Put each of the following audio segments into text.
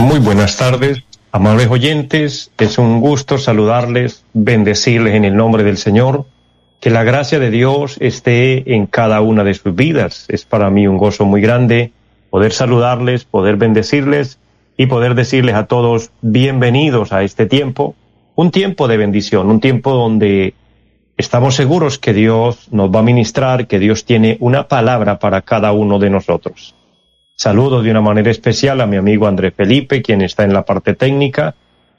Muy buenas tardes. Amables oyentes, es un gusto saludarles, bendecirles en el nombre del Señor, que la gracia de Dios esté en cada una de sus vidas. Es para mí un gozo muy grande poder saludarles, poder bendecirles y poder decirles a todos bienvenidos a este tiempo, un tiempo de bendición, un tiempo donde estamos seguros que Dios nos va a ministrar, que Dios tiene una palabra para cada uno de nosotros. Saludo de una manera especial a mi amigo André Felipe, quien está en la parte técnica,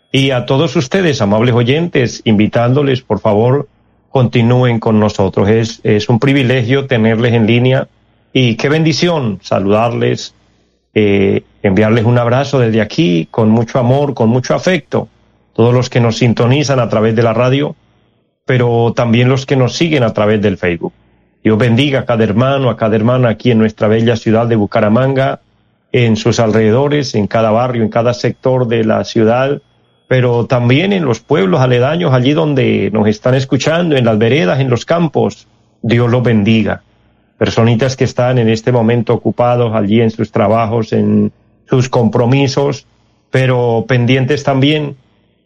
y a todos ustedes, amables oyentes, invitándoles, por favor, continúen con nosotros. Es, es un privilegio tenerles en línea y qué bendición saludarles, eh, enviarles un abrazo desde aquí, con mucho amor, con mucho afecto, todos los que nos sintonizan a través de la radio, pero también los que nos siguen a través del Facebook. Dios bendiga a cada hermano, a cada hermana aquí en nuestra bella ciudad de Bucaramanga, en sus alrededores, en cada barrio, en cada sector de la ciudad, pero también en los pueblos aledaños, allí donde nos están escuchando, en las veredas, en los campos. Dios los bendiga. Personitas que están en este momento ocupados allí en sus trabajos, en sus compromisos, pero pendientes también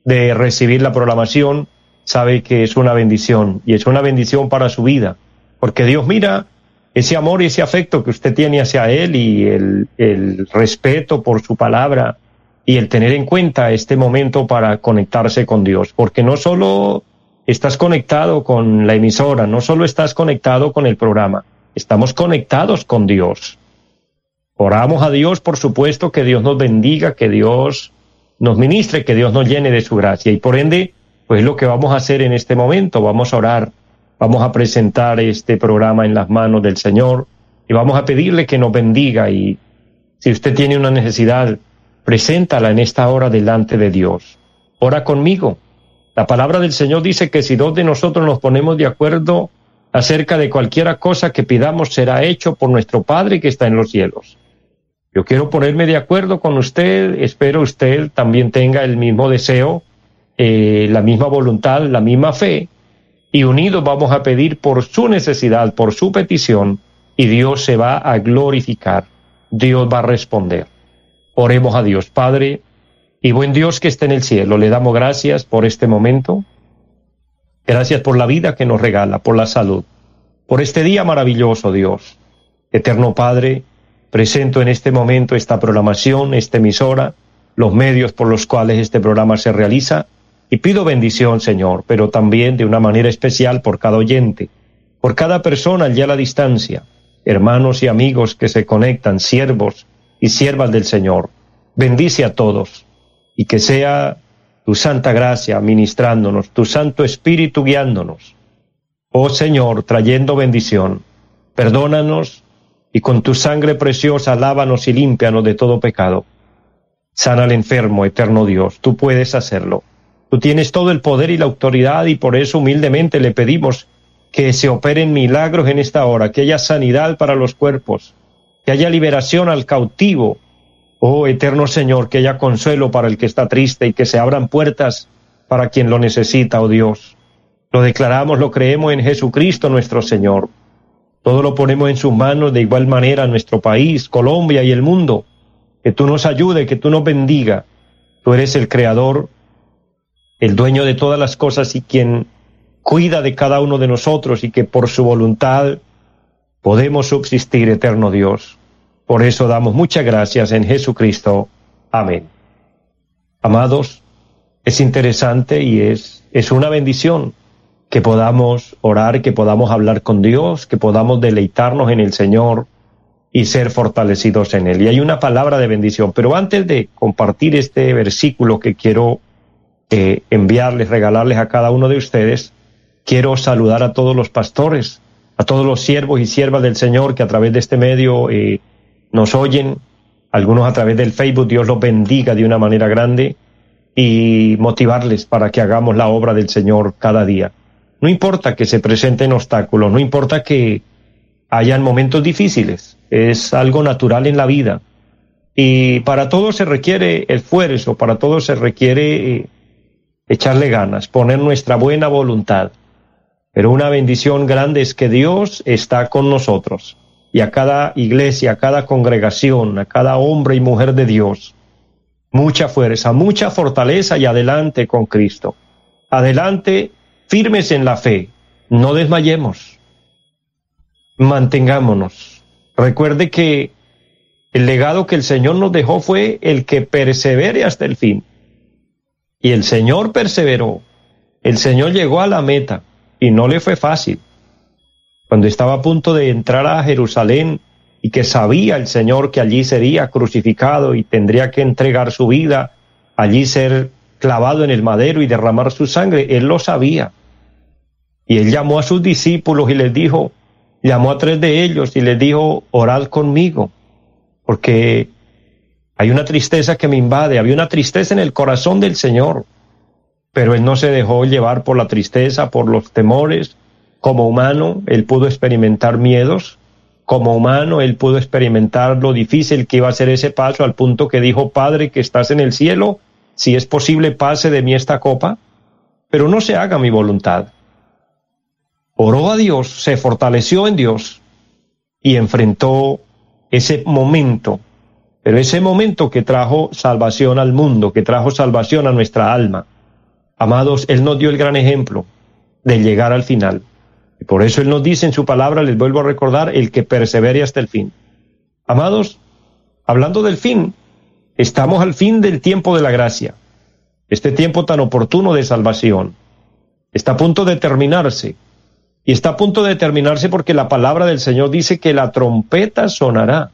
de recibir la programación, sabe que es una bendición y es una bendición para su vida porque Dios mira ese amor y ese afecto que usted tiene hacia Él y el, el respeto por su palabra y el tener en cuenta este momento para conectarse con Dios, porque no solo estás conectado con la emisora, no solo estás conectado con el programa, estamos conectados con Dios. Oramos a Dios, por supuesto, que Dios nos bendiga, que Dios nos ministre, que Dios nos llene de su gracia. Y por ende, pues lo que vamos a hacer en este momento, vamos a orar Vamos a presentar este programa en las manos del Señor y vamos a pedirle que nos bendiga y si usted tiene una necesidad, preséntala en esta hora delante de Dios. Ora conmigo. La palabra del Señor dice que si dos de nosotros nos ponemos de acuerdo acerca de cualquiera cosa que pidamos será hecho por nuestro Padre que está en los cielos. Yo quiero ponerme de acuerdo con usted, espero usted también tenga el mismo deseo, eh, la misma voluntad, la misma fe, y unidos vamos a pedir por su necesidad, por su petición, y Dios se va a glorificar. Dios va a responder. Oremos a Dios, Padre, y buen Dios que está en el cielo, le damos gracias por este momento. Gracias por la vida que nos regala, por la salud, por este día maravilloso, Dios. Eterno Padre, presento en este momento esta programación, esta emisora, los medios por los cuales este programa se realiza, y pido bendición, Señor, pero también de una manera especial por cada oyente, por cada persona allá a la distancia, hermanos y amigos que se conectan, siervos y siervas del Señor. Bendice a todos y que sea tu santa gracia ministrándonos, tu santo espíritu guiándonos. Oh Señor, trayendo bendición, perdónanos y con tu sangre preciosa lávanos y límpianos de todo pecado. Sana al enfermo, eterno Dios, tú puedes hacerlo. Tú tienes todo el poder y la autoridad y por eso humildemente le pedimos que se operen milagros en esta hora, que haya sanidad para los cuerpos, que haya liberación al cautivo. Oh eterno Señor, que haya consuelo para el que está triste y que se abran puertas para quien lo necesita, oh Dios. Lo declaramos, lo creemos en Jesucristo nuestro Señor. Todo lo ponemos en sus manos de igual manera nuestro país, Colombia y el mundo. Que tú nos ayude, que tú nos bendiga. Tú eres el creador el dueño de todas las cosas y quien cuida de cada uno de nosotros y que por su voluntad podemos subsistir, eterno Dios. Por eso damos muchas gracias en Jesucristo. Amén. Amados, es interesante y es, es una bendición que podamos orar, que podamos hablar con Dios, que podamos deleitarnos en el Señor y ser fortalecidos en Él. Y hay una palabra de bendición. Pero antes de compartir este versículo que quiero eh, enviarles, regalarles a cada uno de ustedes, quiero saludar a todos los pastores, a todos los siervos y siervas del Señor que a través de este medio eh, nos oyen algunos a través del Facebook, Dios los bendiga de una manera grande y motivarles para que hagamos la obra del Señor cada día. No importa que se presenten obstáculos, no importa que hayan momentos difíciles, es algo natural en la vida. Y para todo se requiere esfuerzo, para todo se requiere eh, echarle ganas, poner nuestra buena voluntad. Pero una bendición grande es que Dios está con nosotros y a cada iglesia, a cada congregación, a cada hombre y mujer de Dios, mucha fuerza, mucha fortaleza y adelante con Cristo. Adelante, firmes en la fe, no desmayemos, mantengámonos. Recuerde que el legado que el Señor nos dejó fue el que persevere hasta el fin. Y el Señor perseveró. El Señor llegó a la meta y no le fue fácil cuando estaba a punto de entrar a Jerusalén y que sabía el Señor que allí sería crucificado y tendría que entregar su vida, allí ser clavado en el madero y derramar su sangre, él lo sabía. Y él llamó a sus discípulos y les dijo, llamó a tres de ellos y les dijo, orad conmigo, porque hay una tristeza que me invade, había una tristeza en el corazón del Señor, pero él no se dejó llevar por la tristeza, por los temores, como humano, él pudo experimentar miedos. Como humano, él pudo experimentar lo difícil que iba a ser ese paso al punto que dijo, Padre que estás en el cielo, si es posible pase de mí esta copa, pero no se haga mi voluntad. Oró a Dios, se fortaleció en Dios y enfrentó ese momento, pero ese momento que trajo salvación al mundo, que trajo salvación a nuestra alma. Amados, Él nos dio el gran ejemplo de llegar al final. Y por eso Él nos dice en su palabra, les vuelvo a recordar, el que persevere hasta el fin. Amados, hablando del fin, estamos al fin del tiempo de la gracia, este tiempo tan oportuno de salvación. Está a punto de terminarse. Y está a punto de terminarse porque la palabra del Señor dice que la trompeta sonará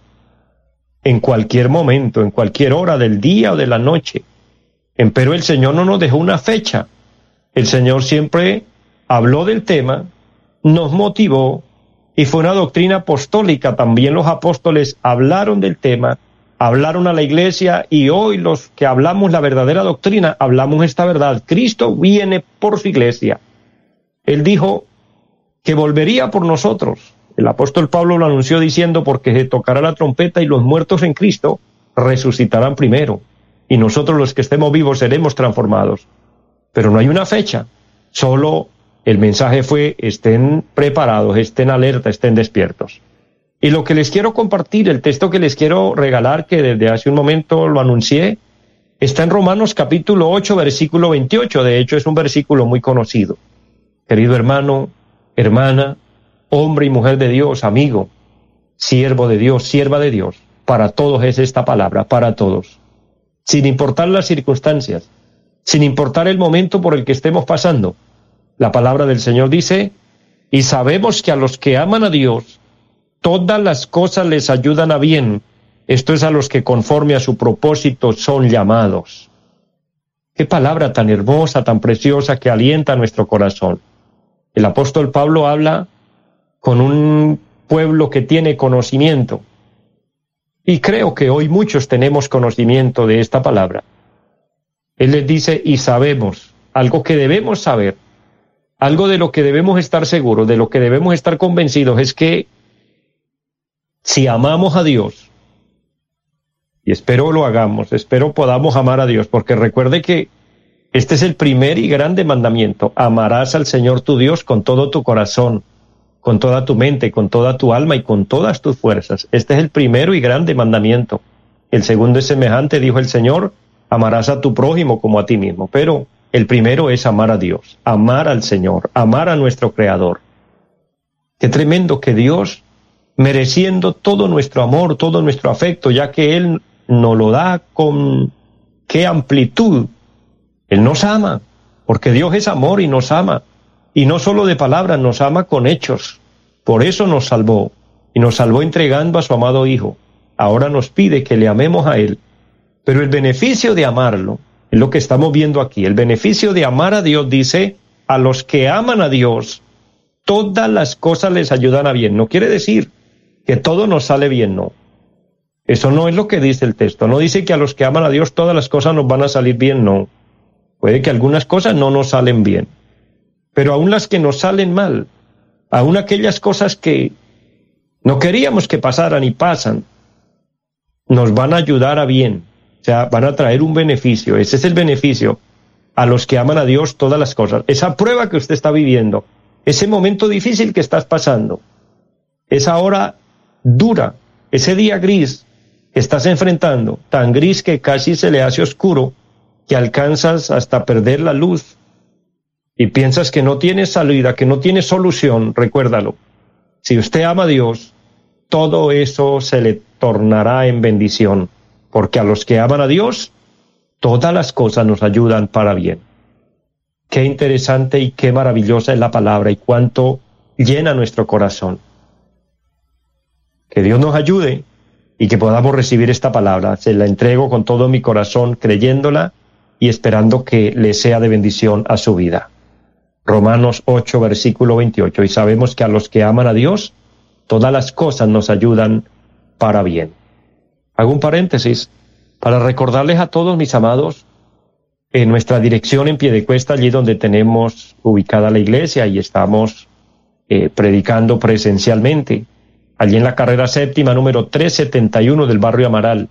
en cualquier momento, en cualquier hora del día o de la noche. Pero el Señor no nos dejó una fecha. El Señor siempre habló del tema nos motivó y fue una doctrina apostólica. También los apóstoles hablaron del tema, hablaron a la iglesia y hoy los que hablamos la verdadera doctrina, hablamos esta verdad. Cristo viene por su iglesia. Él dijo que volvería por nosotros. El apóstol Pablo lo anunció diciendo porque se tocará la trompeta y los muertos en Cristo resucitarán primero y nosotros los que estemos vivos seremos transformados. Pero no hay una fecha, solo el mensaje fue, estén preparados, estén alerta, estén despiertos. Y lo que les quiero compartir, el texto que les quiero regalar, que desde hace un momento lo anuncié, está en Romanos capítulo 8, versículo 28. De hecho, es un versículo muy conocido. Querido hermano, hermana, hombre y mujer de Dios, amigo, siervo de Dios, sierva de Dios, para todos es esta palabra, para todos. Sin importar las circunstancias, sin importar el momento por el que estemos pasando, la palabra del Señor dice, y sabemos que a los que aman a Dios, todas las cosas les ayudan a bien. Esto es a los que conforme a su propósito son llamados. Qué palabra tan hermosa, tan preciosa que alienta nuestro corazón. El apóstol Pablo habla con un pueblo que tiene conocimiento. Y creo que hoy muchos tenemos conocimiento de esta palabra. Él les dice, y sabemos, algo que debemos saber, algo de lo que debemos estar seguros, de lo que debemos estar convencidos es que si amamos a Dios, y espero lo hagamos, espero podamos amar a Dios, porque recuerde que este es el primer y grande mandamiento, amarás al Señor tu Dios con todo tu corazón, con toda tu mente, con toda tu alma y con todas tus fuerzas. Este es el primero y grande mandamiento. El segundo es semejante, dijo el Señor, amarás a tu prójimo como a ti mismo. Pero el primero es amar a Dios, amar al Señor, amar a nuestro Creador. Qué tremendo que Dios, mereciendo todo nuestro amor, todo nuestro afecto, ya que Él nos lo da con qué amplitud, Él nos ama, porque Dios es amor y nos ama. Y no solo de palabras, nos ama con hechos. Por eso nos salvó y nos salvó entregando a su amado Hijo. Ahora nos pide que le amemos a Él. Pero el beneficio de amarlo es lo que estamos viendo aquí. El beneficio de amar a Dios dice, a los que aman a Dios, todas las cosas les ayudan a bien. No quiere decir que todo nos sale bien, no. Eso no es lo que dice el texto. No dice que a los que aman a Dios todas las cosas nos van a salir bien, no. Puede que algunas cosas no nos salen bien. Pero aún las que nos salen mal, aún aquellas cosas que no queríamos que pasaran y pasan, nos van a ayudar a bien. O sea, van a traer un beneficio. Ese es el beneficio a los que aman a Dios todas las cosas. Esa prueba que usted está viviendo, ese momento difícil que estás pasando, esa hora dura, ese día gris que estás enfrentando, tan gris que casi se le hace oscuro, que alcanzas hasta perder la luz y piensas que no tienes salida, que no tienes solución, recuérdalo. Si usted ama a Dios, todo eso se le tornará en bendición, porque a los que aman a Dios, todas las cosas nos ayudan para bien. Qué interesante y qué maravillosa es la palabra y cuánto llena nuestro corazón. Que Dios nos ayude y que podamos recibir esta palabra. Se la entrego con todo mi corazón, creyéndola y esperando que le sea de bendición a su vida. Romanos 8, versículo 28. Y sabemos que a los que aman a Dios, todas las cosas nos ayudan para bien. Hago un paréntesis para recordarles a todos mis amados en nuestra dirección en pie de cuesta, allí donde tenemos ubicada la iglesia y estamos eh, predicando presencialmente, allí en la carrera séptima número 371 del barrio Amaral.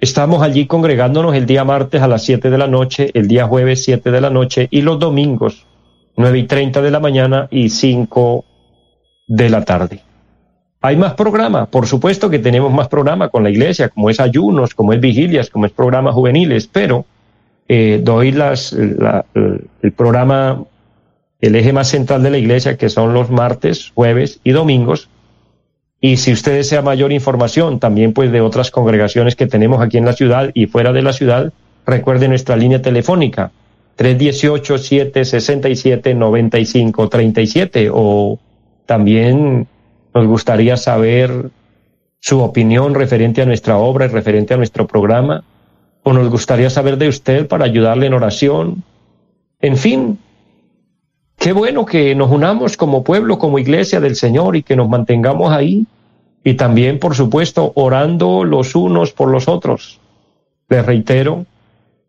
Estamos allí congregándonos el día martes a las 7 de la noche, el día jueves 7 de la noche y los domingos 9 y 30 de la mañana y 5 de la tarde. Hay más programas, por supuesto que tenemos más programas con la iglesia, como es ayunos, como es vigilias, como es programas juveniles, pero eh, doy las, el programa, el eje más central de la iglesia, que son los martes, jueves y domingos. Y si usted desea mayor información, también pues de otras congregaciones que tenemos aquí en la ciudad y fuera de la ciudad, recuerde nuestra línea telefónica 318-767-9537 o también nos gustaría saber su opinión referente a nuestra obra y referente a nuestro programa, o nos gustaría saber de usted para ayudarle en oración. En fin, qué bueno que nos unamos como pueblo, como iglesia del Señor y que nos mantengamos ahí. Y también, por supuesto, orando los unos por los otros. Les reitero,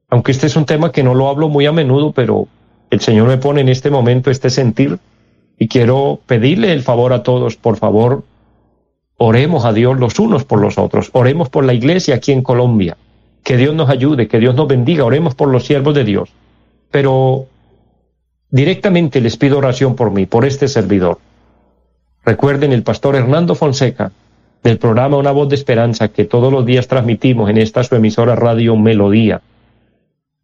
aunque este es un tema que no lo hablo muy a menudo, pero el Señor me pone en este momento este sentir y quiero pedirle el favor a todos, por favor, oremos a Dios los unos por los otros, oremos por la iglesia aquí en Colombia, que Dios nos ayude, que Dios nos bendiga, oremos por los siervos de Dios. Pero directamente les pido oración por mí, por este servidor. Recuerden el pastor Hernando Fonseca del programa Una voz de esperanza que todos los días transmitimos en esta su emisora Radio Melodía.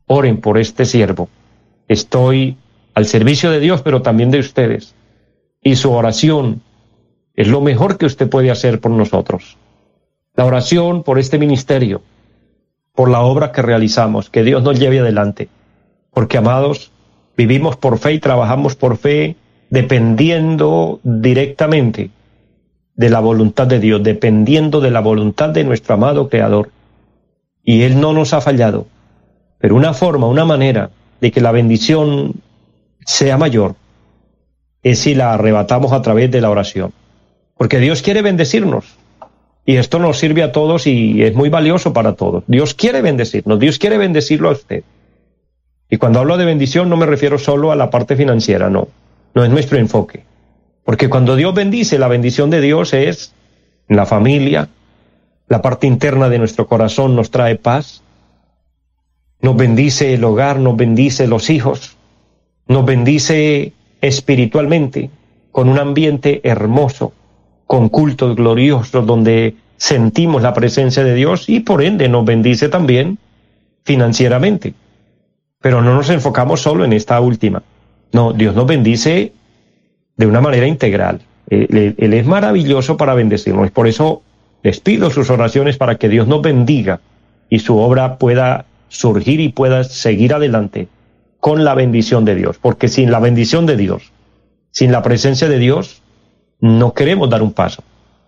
Oren por este siervo. Estoy al servicio de Dios, pero también de ustedes y su oración es lo mejor que usted puede hacer por nosotros. La oración por este ministerio, por la obra que realizamos, que Dios nos lleve adelante. Porque, amados, vivimos por fe y trabajamos por fe dependiendo directamente de la voluntad de Dios, dependiendo de la voluntad de nuestro amado Creador. Y Él no nos ha fallado. Pero una forma, una manera de que la bendición sea mayor es si la arrebatamos a través de la oración. Porque Dios quiere bendecirnos. Y esto nos sirve a todos y es muy valioso para todos. Dios quiere bendecirnos, Dios quiere bendecirlo a usted. Y cuando hablo de bendición no me refiero solo a la parte financiera, no. No es nuestro enfoque. Porque cuando Dios bendice, la bendición de Dios es la familia, la parte interna de nuestro corazón nos trae paz, nos bendice el hogar, nos bendice los hijos, nos bendice espiritualmente, con un ambiente hermoso, con cultos gloriosos donde sentimos la presencia de Dios y por ende nos bendice también financieramente. Pero no nos enfocamos solo en esta última. No, Dios nos bendice de una manera integral. Él, él es maravilloso para bendecirnos. Por eso les pido sus oraciones para que Dios nos bendiga y su obra pueda surgir y pueda seguir adelante con la bendición de Dios, porque sin la bendición de Dios, sin la presencia de Dios, no queremos dar un paso.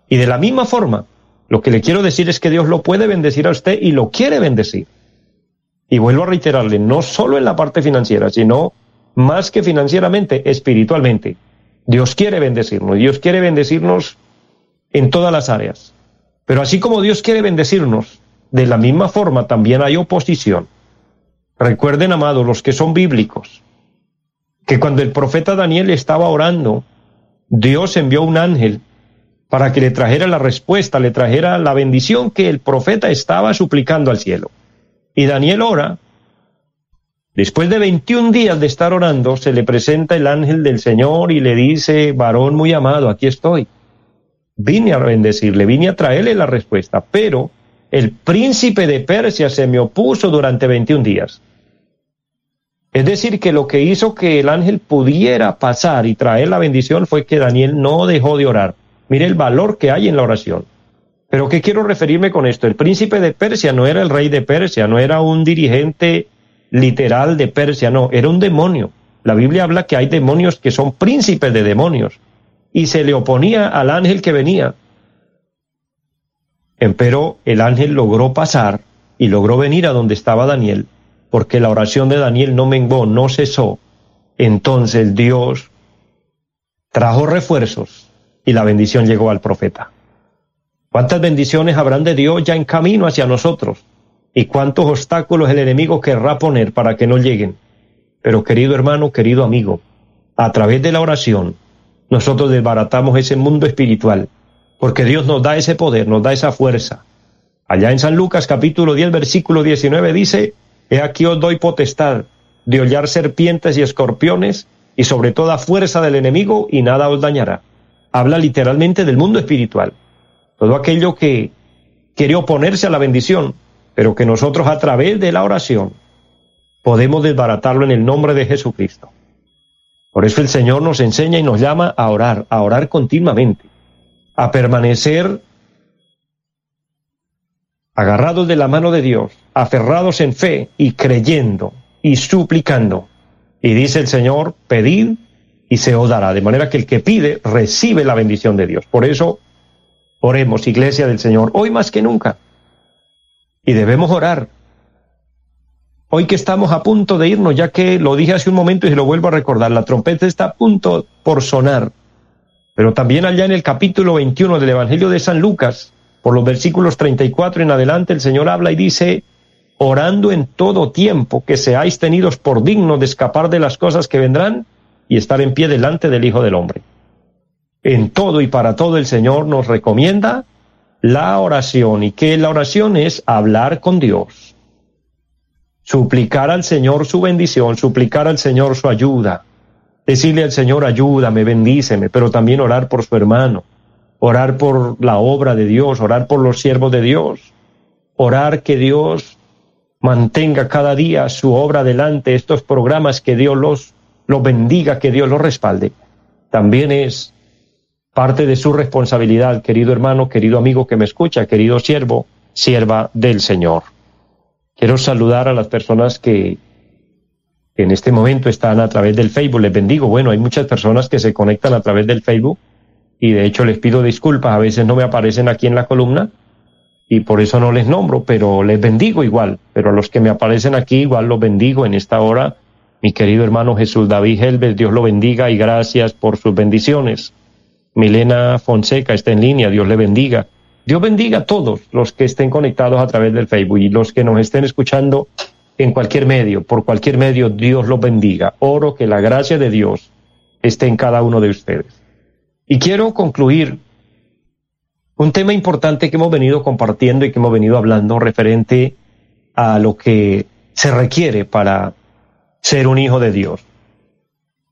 Y de la misma forma, lo que le quiero decir es que Dios lo puede bendecir a usted y lo quiere bendecir. Y vuelvo a reiterarle, no solo en la parte financiera, sino más que financieramente, espiritualmente. Dios quiere bendecirnos, Dios quiere bendecirnos en todas las áreas. Pero así como Dios quiere bendecirnos, de la misma forma también hay oposición. Recuerden, amados, los que son bíblicos, que cuando el profeta Daniel estaba orando, Dios envió un ángel para que le trajera la respuesta, le trajera la bendición que el profeta estaba suplicando al cielo. Y Daniel ora. Después de 21 días de estar orando, se le presenta el ángel del Señor y le dice, varón muy amado, aquí estoy. Vine a bendecirle, vine a traerle la respuesta, pero el príncipe de Persia se me opuso durante 21 días. Es decir, que lo que hizo que el ángel pudiera pasar y traer la bendición fue que Daniel no dejó de orar. Mire el valor que hay en la oración. Pero ¿qué quiero referirme con esto? El príncipe de Persia no era el rey de Persia, no era un dirigente literal de Persia, no, era un demonio. La Biblia habla que hay demonios que son príncipes de demonios y se le oponía al ángel que venía. Pero el ángel logró pasar y logró venir a donde estaba Daniel porque la oración de Daniel no menguó, no cesó, entonces Dios trajo refuerzos y la bendición llegó al profeta. ¿Cuántas bendiciones habrán de Dios ya en camino hacia nosotros? ¿Y cuántos obstáculos el enemigo querrá poner para que no lleguen? Pero querido hermano, querido amigo, a través de la oración, nosotros desbaratamos ese mundo espiritual, porque Dios nos da ese poder, nos da esa fuerza. Allá en San Lucas capítulo 10, versículo 19 dice, He aquí os doy potestad de hollar serpientes y escorpiones y sobre toda fuerza del enemigo y nada os dañará. Habla literalmente del mundo espiritual. Todo aquello que quiere oponerse a la bendición, pero que nosotros a través de la oración podemos desbaratarlo en el nombre de Jesucristo. Por eso el Señor nos enseña y nos llama a orar, a orar continuamente, a permanecer agarrados de la mano de Dios, aferrados en fe y creyendo y suplicando. Y dice el Señor, pedid y se os dará. De manera que el que pide recibe la bendición de Dios. Por eso, oremos, iglesia del Señor, hoy más que nunca. Y debemos orar. Hoy que estamos a punto de irnos, ya que lo dije hace un momento y se lo vuelvo a recordar, la trompeta está a punto por sonar. Pero también allá en el capítulo 21 del Evangelio de San Lucas, por los versículos 34 en adelante, el Señor habla y dice, orando en todo tiempo que seáis tenidos por dignos de escapar de las cosas que vendrán y estar en pie delante del Hijo del Hombre. En todo y para todo el Señor nos recomienda la oración. Y que la oración es hablar con Dios, suplicar al Señor su bendición, suplicar al Señor su ayuda, decirle al Señor ayúdame, bendíceme, pero también orar por su hermano, orar por la obra de Dios, orar por los siervos de Dios, orar que Dios mantenga cada día su obra delante, estos programas, que Dios los, los bendiga, que Dios los respalde. También es parte de su responsabilidad, querido hermano, querido amigo que me escucha, querido siervo, sierva del Señor. Quiero saludar a las personas que en este momento están a través del Facebook. Les bendigo. Bueno, hay muchas personas que se conectan a través del Facebook y de hecho les pido disculpas, a veces no me aparecen aquí en la columna y por eso no les nombro, pero les bendigo igual, pero a los que me aparecen aquí igual los bendigo en esta hora. Mi querido hermano Jesús David Helves, Dios lo bendiga y gracias por sus bendiciones. Milena Fonseca está en línea, Dios le bendiga. Dios bendiga a todos los que estén conectados a través del Facebook y los que nos estén escuchando en cualquier medio, por cualquier medio, Dios los bendiga. Oro que la gracia de Dios esté en cada uno de ustedes. Y quiero concluir un tema importante que hemos venido compartiendo y que hemos venido hablando referente a lo que se requiere para ser un hijo de Dios.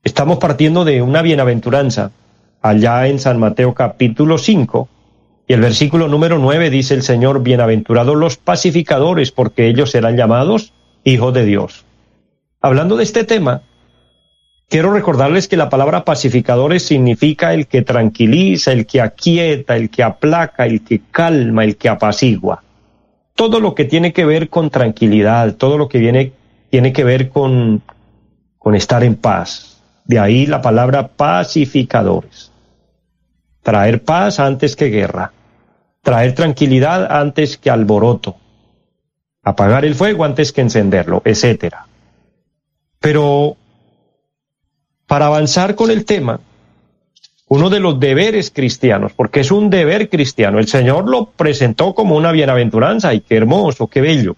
Estamos partiendo de una bienaventuranza allá en San Mateo capítulo 5 y el versículo número 9 dice el Señor, bienaventurados los pacificadores porque ellos serán llamados hijos de Dios. Hablando de este tema, Quiero recordarles que la palabra pacificadores significa el que tranquiliza, el que aquieta, el que aplaca, el que calma, el que apacigua. Todo lo que tiene que ver con tranquilidad, todo lo que viene, tiene que ver con, con estar en paz. De ahí la palabra pacificadores. Traer paz antes que guerra. Traer tranquilidad antes que alboroto. Apagar el fuego antes que encenderlo, etcétera. Pero para avanzar con el tema, uno de los deberes cristianos, porque es un deber cristiano. El Señor lo presentó como una bienaventuranza y qué hermoso, qué bello.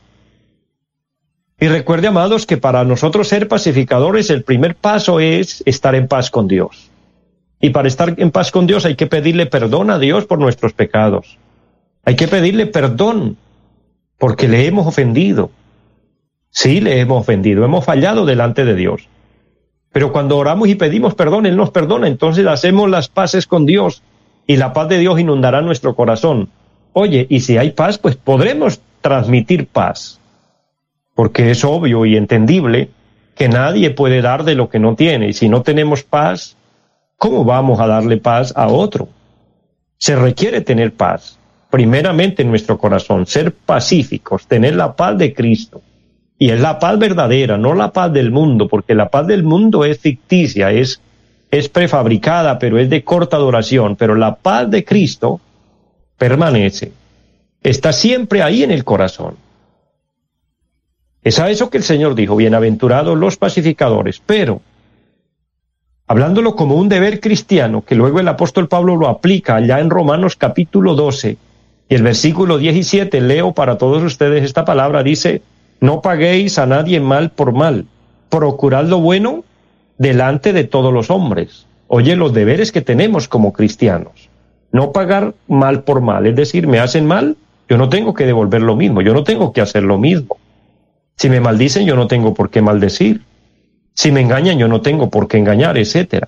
Y recuerde, amados, que para nosotros ser pacificadores el primer paso es estar en paz con Dios. Y para estar en paz con Dios hay que pedirle perdón a Dios por nuestros pecados. Hay que pedirle perdón porque le hemos ofendido. Sí, le hemos ofendido, hemos fallado delante de Dios. Pero cuando oramos y pedimos perdón, Él nos perdona, entonces hacemos las paces con Dios y la paz de Dios inundará nuestro corazón. Oye, y si hay paz, pues podremos transmitir paz, porque es obvio y entendible que nadie puede dar de lo que no tiene, y si no tenemos paz, ¿cómo vamos a darle paz a otro? Se requiere tener paz, primeramente en nuestro corazón, ser pacíficos, tener la paz de Cristo y es la paz verdadera, no la paz del mundo, porque la paz del mundo es ficticia, es, es prefabricada, pero es de corta duración. Pero la paz de Cristo permanece, está siempre ahí en el corazón. Es a eso que el Señor dijo, bienaventurados los pacificadores, pero hablándolo como un deber cristiano, que luego el apóstol Pablo lo aplica allá en Romanos capítulo 12 y el versículo 17, leo para todos ustedes esta palabra, dice, no paguéis a nadie mal por mal. Procurad lo bueno delante de todos los hombres. Oye, los deberes que tenemos como cristianos. No pagar mal por mal. Es decir, me hacen mal, yo no tengo que devolver lo mismo, yo no tengo que hacer lo mismo. Si me maldicen, yo no tengo por qué maldecir. Si me engañan, yo no tengo por qué engañar, etcétera.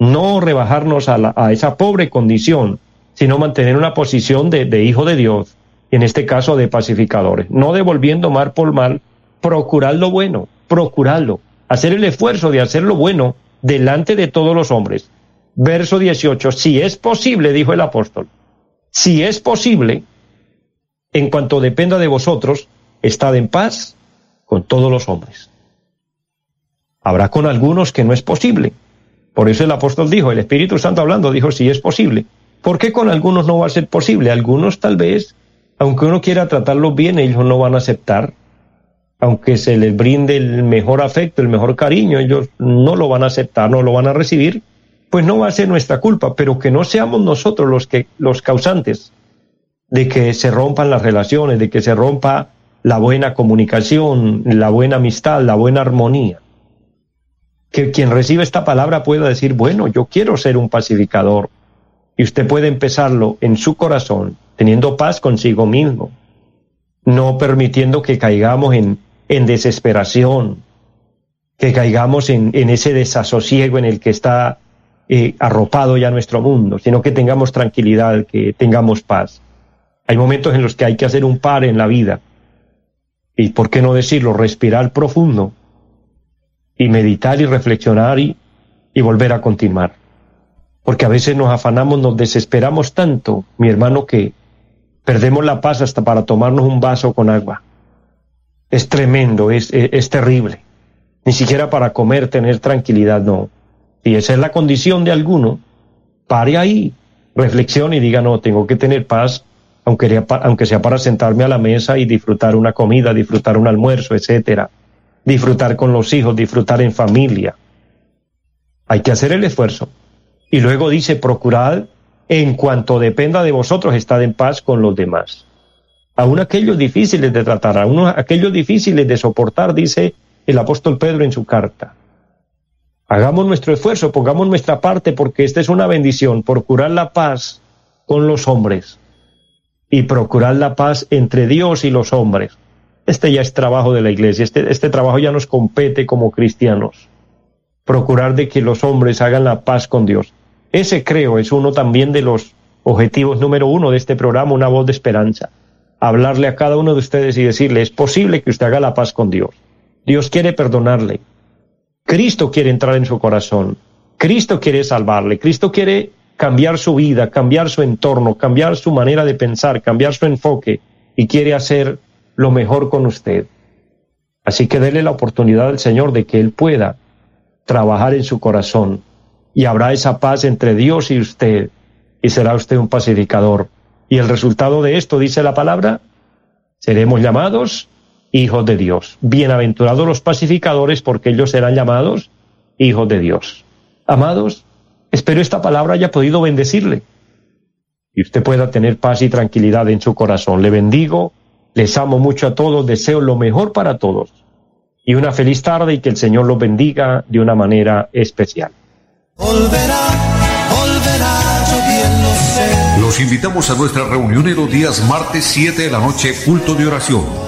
No rebajarnos a, a, esa pobre condición, sino mantener una posición de, de hijo de Dios, en este caso de pacificadores, no devolviendo mal por mal, procurar lo bueno, procurarlo, hacer el esfuerzo de hacer lo bueno delante de todos los hombres. Verso 18, si es posible, dijo el apóstol, si es posible, en cuanto dependa de vosotros, estad en paz con todos los hombres. Habrá con algunos que no es posible. Por eso el apóstol dijo, el Espíritu Santo hablando, dijo, si es posible. ¿Por qué con algunos no va a ser posible? Algunos tal vez aunque uno quiera tratarlos bien, ellos no van a aceptar. Aunque se les brinde el mejor afecto, el mejor cariño, ellos no lo van a aceptar, no lo van a recibir, pues no va a ser nuestra culpa, pero que no seamos nosotros los que los causantes de que se rompan las relaciones, de que se rompa la buena comunicación, la buena amistad, la buena armonía. Que quien recibe esta palabra pueda decir, bueno, yo quiero ser un pacificador. Y usted puede empezarlo en su corazón, teniendo paz consigo mismo, no permitiendo que caigamos en, en desesperación, que caigamos en, en, ese desasosiego en el que está eh, arropado ya nuestro mundo, sino que tengamos tranquilidad, que tengamos paz. Hay momentos en los que hay que hacer un par en la vida. Y por qué no decirlo, respirar profundo y meditar y reflexionar y, y volver a continuar. Porque a veces nos afanamos, nos desesperamos tanto, mi hermano, que, Perdemos la paz hasta para tomarnos un vaso con agua. Es tremendo, es, es, terrible. Ni siquiera para comer, tener tranquilidad, no. Y esa es la condición de alguno. Pare ahí, reflexione y diga, no, tengo que tener paz, aunque sea para sentarme a la mesa y disfrutar una comida, disfrutar un almuerzo, etcétera. Disfrutar con los hijos, disfrutar en familia. Hay que hacer el esfuerzo. Y luego dice, procurad en cuanto dependa de vosotros, estad en paz con los demás. Aún aquellos difíciles de tratar, aún aquellos difíciles de soportar, dice el apóstol Pedro en su carta. Hagamos nuestro esfuerzo, pongamos nuestra parte, porque esta es una bendición, procurar la paz con los hombres y procurar la paz entre Dios y los hombres. Este ya es trabajo de la iglesia, este, este trabajo ya nos compete como cristianos. Procurar de que los hombres hagan la paz con Dios. Ese creo es uno también de los objetivos número uno de este programa, una voz de esperanza. Hablarle a cada uno de ustedes y decirle, es posible que usted haga la paz con Dios. Dios quiere perdonarle. Cristo quiere entrar en su corazón. Cristo quiere salvarle. Cristo quiere cambiar su vida, cambiar su entorno, cambiar su manera de pensar, cambiar su enfoque y quiere hacer lo mejor con usted. Así que déle la oportunidad al Señor de que Él pueda trabajar en su corazón y habrá esa paz entre Dios y usted y será usted un pacificador. Y el resultado de esto, dice la palabra, seremos llamados hijos de Dios. Bienaventurados los pacificadores porque ellos serán llamados hijos de Dios. Amados, Espero esta palabra haya podido bendecirle y usted pueda tener paz y tranquilidad en su corazón. Le bendigo, les amo mucho a todos, deseo lo mejor para todos y una feliz tarde y que el Señor los bendiga de una manera especial. Los invitamos a nuestra reunión en los días martes 7 de la noche, culto de oración.